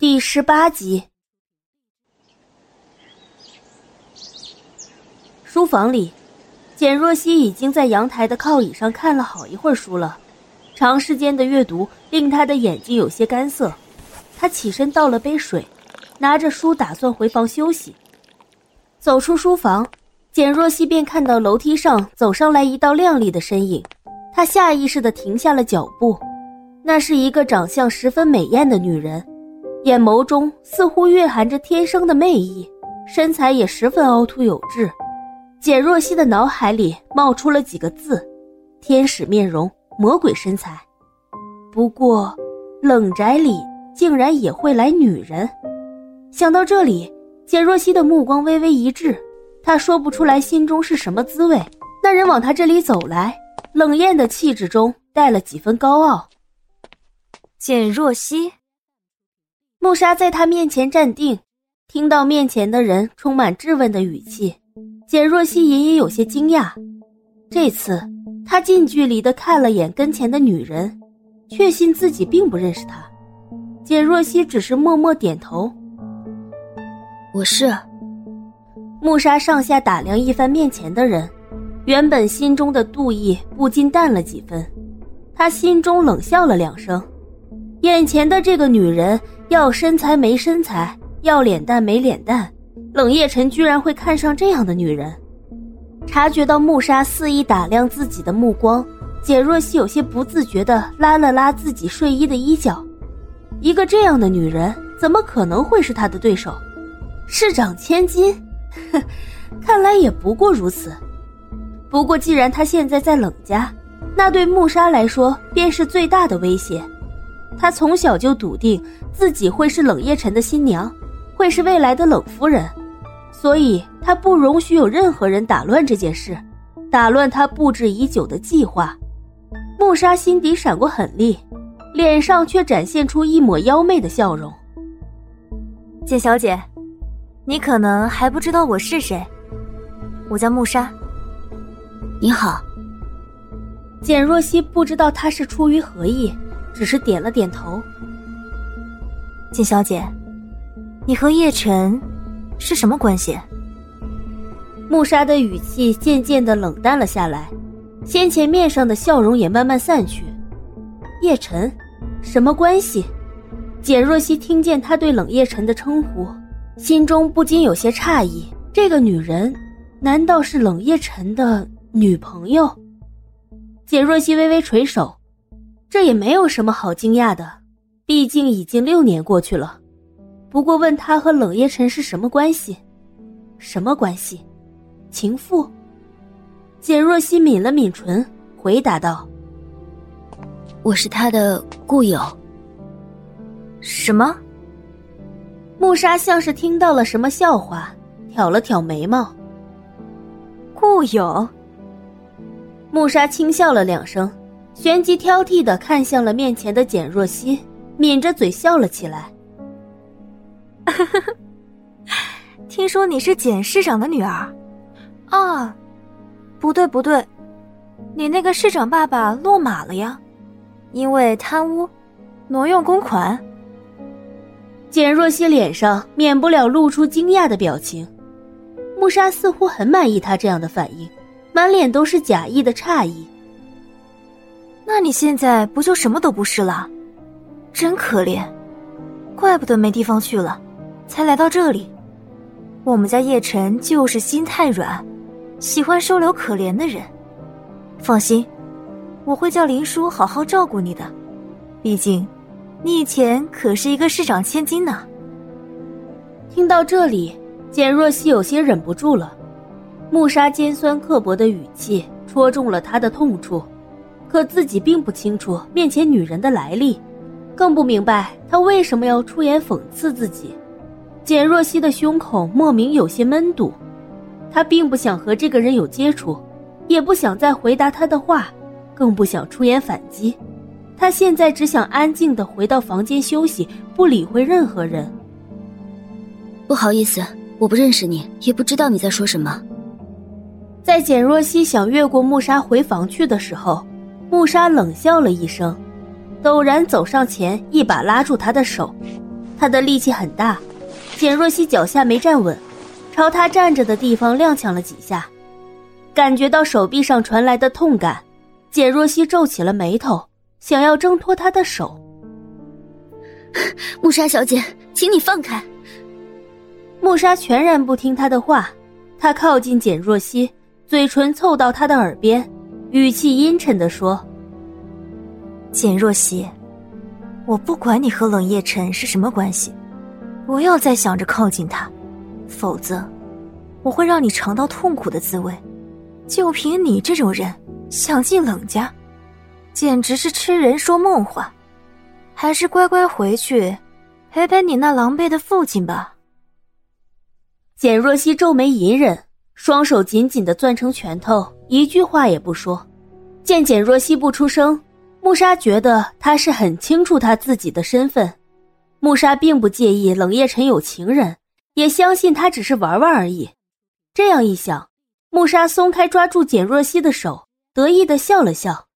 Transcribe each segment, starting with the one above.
第十八集，书房里，简若曦已经在阳台的靠椅上看了好一会儿书了。长时间的阅读令她的眼睛有些干涩，她起身倒了杯水，拿着书打算回房休息。走出书房，简若曦便看到楼梯上走上来一道靓丽的身影，她下意识的停下了脚步。那是一个长相十分美艳的女人。眼眸中似乎蕴含着天生的魅意，身材也十分凹凸有致。简若曦的脑海里冒出了几个字：天使面容，魔鬼身材。不过，冷宅里竟然也会来女人。想到这里，简若曦的目光微微一滞，她说不出来心中是什么滋味。那人往她这里走来，冷艳的气质中带了几分高傲。简若曦。穆沙在他面前站定，听到面前的人充满质问的语气，简若曦隐隐有些惊讶。这次，他近距离的看了眼跟前的女人，确信自己并不认识她。简若曦只是默默点头。我是。穆沙上下打量一番面前的人，原本心中的妒意不禁淡了几分，他心中冷笑了两声。眼前的这个女人，要身材没身材，要脸蛋没脸蛋，冷夜晨居然会看上这样的女人。察觉到穆莎肆意打量自己的目光，简若曦有些不自觉地拉了拉自己睡衣的衣角。一个这样的女人，怎么可能会是他的对手？市长千金，哼，看来也不过如此。不过既然他现在在冷家，那对穆莎来说便是最大的威胁。他从小就笃定自己会是冷夜晨的新娘，会是未来的冷夫人，所以她不容许有任何人打乱这件事，打乱她布置已久的计划。穆莎心底闪过狠厉，脸上却展现出一抹妖媚的笑容。简小姐，你可能还不知道我是谁，我叫穆莎。你好。简若曦不知道他是出于何意。只是点了点头。简小姐，你和叶晨是什么关系？穆莎的语气渐渐的冷淡了下来，先前面上的笑容也慢慢散去。叶晨，什么关系？简若曦听见他对冷夜晨的称呼，心中不禁有些诧异。这个女人，难道是冷夜晨的女朋友？简若曦微微垂手。这也没有什么好惊讶的，毕竟已经六年过去了。不过问他和冷夜晨是什么关系？什么关系？情妇？简若曦抿了抿唇，回答道：“我是他的故友。”什么？穆莎像是听到了什么笑话，挑了挑眉毛。故友？穆莎轻笑了两声。旋即挑剔的看向了面前的简若曦，抿着嘴笑了起来。听说你是简市长的女儿，啊，不对不对，你那个市长爸爸落马了呀，因为贪污，挪用公款。简若曦脸上免不了露出惊讶的表情，穆莎似乎很满意他这样的反应，满脸都是假意的诧异。那你现在不就什么都不是了？真可怜，怪不得没地方去了，才来到这里。我们家叶晨就是心太软，喜欢收留可怜的人。放心，我会叫林叔好好照顾你的。毕竟，你以前可是一个市长千金呢。听到这里，简若曦有些忍不住了。穆莎尖酸刻薄的语气戳中了她的痛处。可自己并不清楚面前女人的来历，更不明白她为什么要出言讽刺自己。简若曦的胸口莫名有些闷堵，她并不想和这个人有接触，也不想再回答他的话，更不想出言反击。她现在只想安静的回到房间休息，不理会任何人。不好意思，我不认识你，也不知道你在说什么。在简若曦想越过木沙回房去的时候。穆莎冷笑了一声，陡然走上前，一把拉住他的手，他的力气很大。简若曦脚下没站稳，朝他站着的地方踉跄了几下，感觉到手臂上传来的痛感，简若曦皱起了眉头，想要挣脱他的手。穆莎小姐，请你放开。穆莎全然不听他的话，他靠近简若曦，嘴唇凑到她的耳边，语气阴沉的说：“简若曦，我不管你和冷夜辰是什么关系，不要再想着靠近他，否则我会让你尝到痛苦的滋味。就凭你这种人想进冷家，简直是痴人说梦话。还是乖乖回去陪陪你那狼狈的父亲吧。”简若曦皱眉隐忍，双手紧紧的攥成拳头，一句话也不说。见简若曦不出声，穆莎觉得他是很清楚他自己的身份。穆莎并不介意冷夜辰有情人，也相信他只是玩玩而已。这样一想，穆莎松开抓住简若曦的手，得意的笑了笑。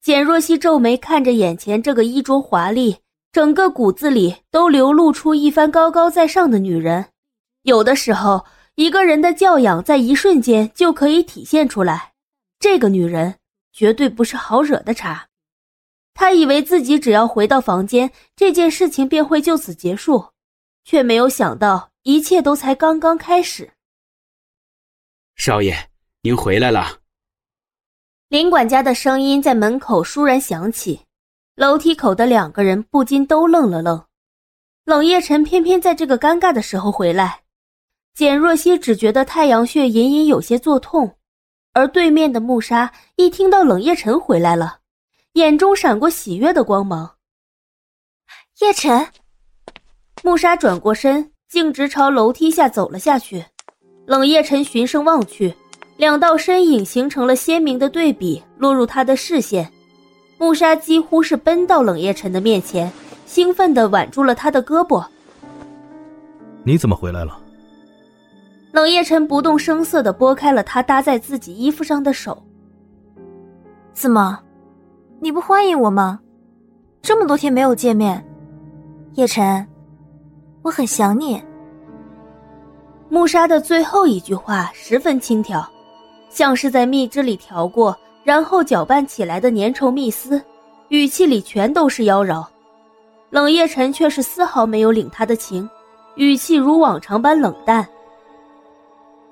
简若曦皱眉看着眼前这个衣着华丽、整个骨子里都流露出一番高高在上的女人。有的时候，一个人的教养在一瞬间就可以体现出来。这个女人绝对不是好惹的茬。他以为自己只要回到房间，这件事情便会就此结束，却没有想到一切都才刚刚开始。少爷，您回来了。林管家的声音在门口倏然响起，楼梯口的两个人不禁都愣了愣。冷夜晨偏偏在这个尴尬的时候回来。简若曦只觉得太阳穴隐隐有些作痛，而对面的穆沙一听到冷夜晨回来了，眼中闪过喜悦的光芒。叶晨，穆沙转过身，径直朝楼梯下走了下去。冷夜晨循声望去，两道身影形成了鲜明的对比，落入他的视线。穆沙几乎是奔到冷夜晨的面前，兴奋地挽住了他的胳膊。你怎么回来了？冷夜晨不动声色的拨开了他搭在自己衣服上的手。怎么，你不欢迎我吗？这么多天没有见面，叶晨，我很想你。穆莎的最后一句话十分轻佻，像是在蜜汁里调过，然后搅拌起来的粘稠蜜丝，语气里全都是妖娆。冷夜晨却是丝毫没有领他的情，语气如往常般冷淡。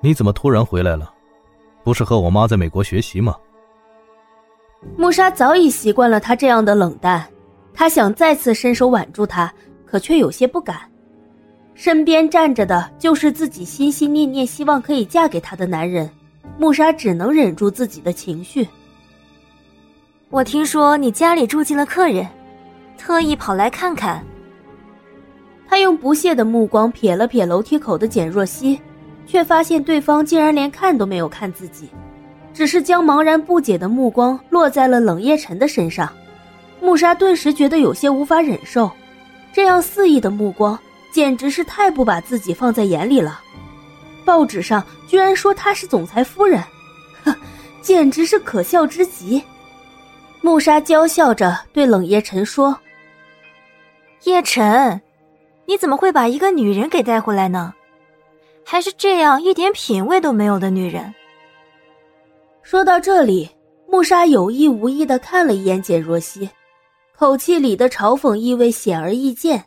你怎么突然回来了？不是和我妈在美国学习吗？穆莎早已习惯了他这样的冷淡，她想再次伸手挽住他，可却有些不敢。身边站着的就是自己心心念念、希望可以嫁给他的男人，穆莎只能忍住自己的情绪。我听说你家里住进了客人，特意跑来看看。他用不屑的目光瞥了瞥楼梯口的简若曦。却发现对方竟然连看都没有看自己，只是将茫然不解的目光落在了冷夜晨的身上。穆莎顿时觉得有些无法忍受，这样肆意的目光简直是太不把自己放在眼里了。报纸上居然说她是总裁夫人，哼，简直是可笑之极。穆莎娇笑着对冷夜晨说：“叶晨，你怎么会把一个女人给带回来呢？”还是这样一点品味都没有的女人。说到这里，穆莎有意无意的看了一眼简若曦，口气里的嘲讽意味显而易见。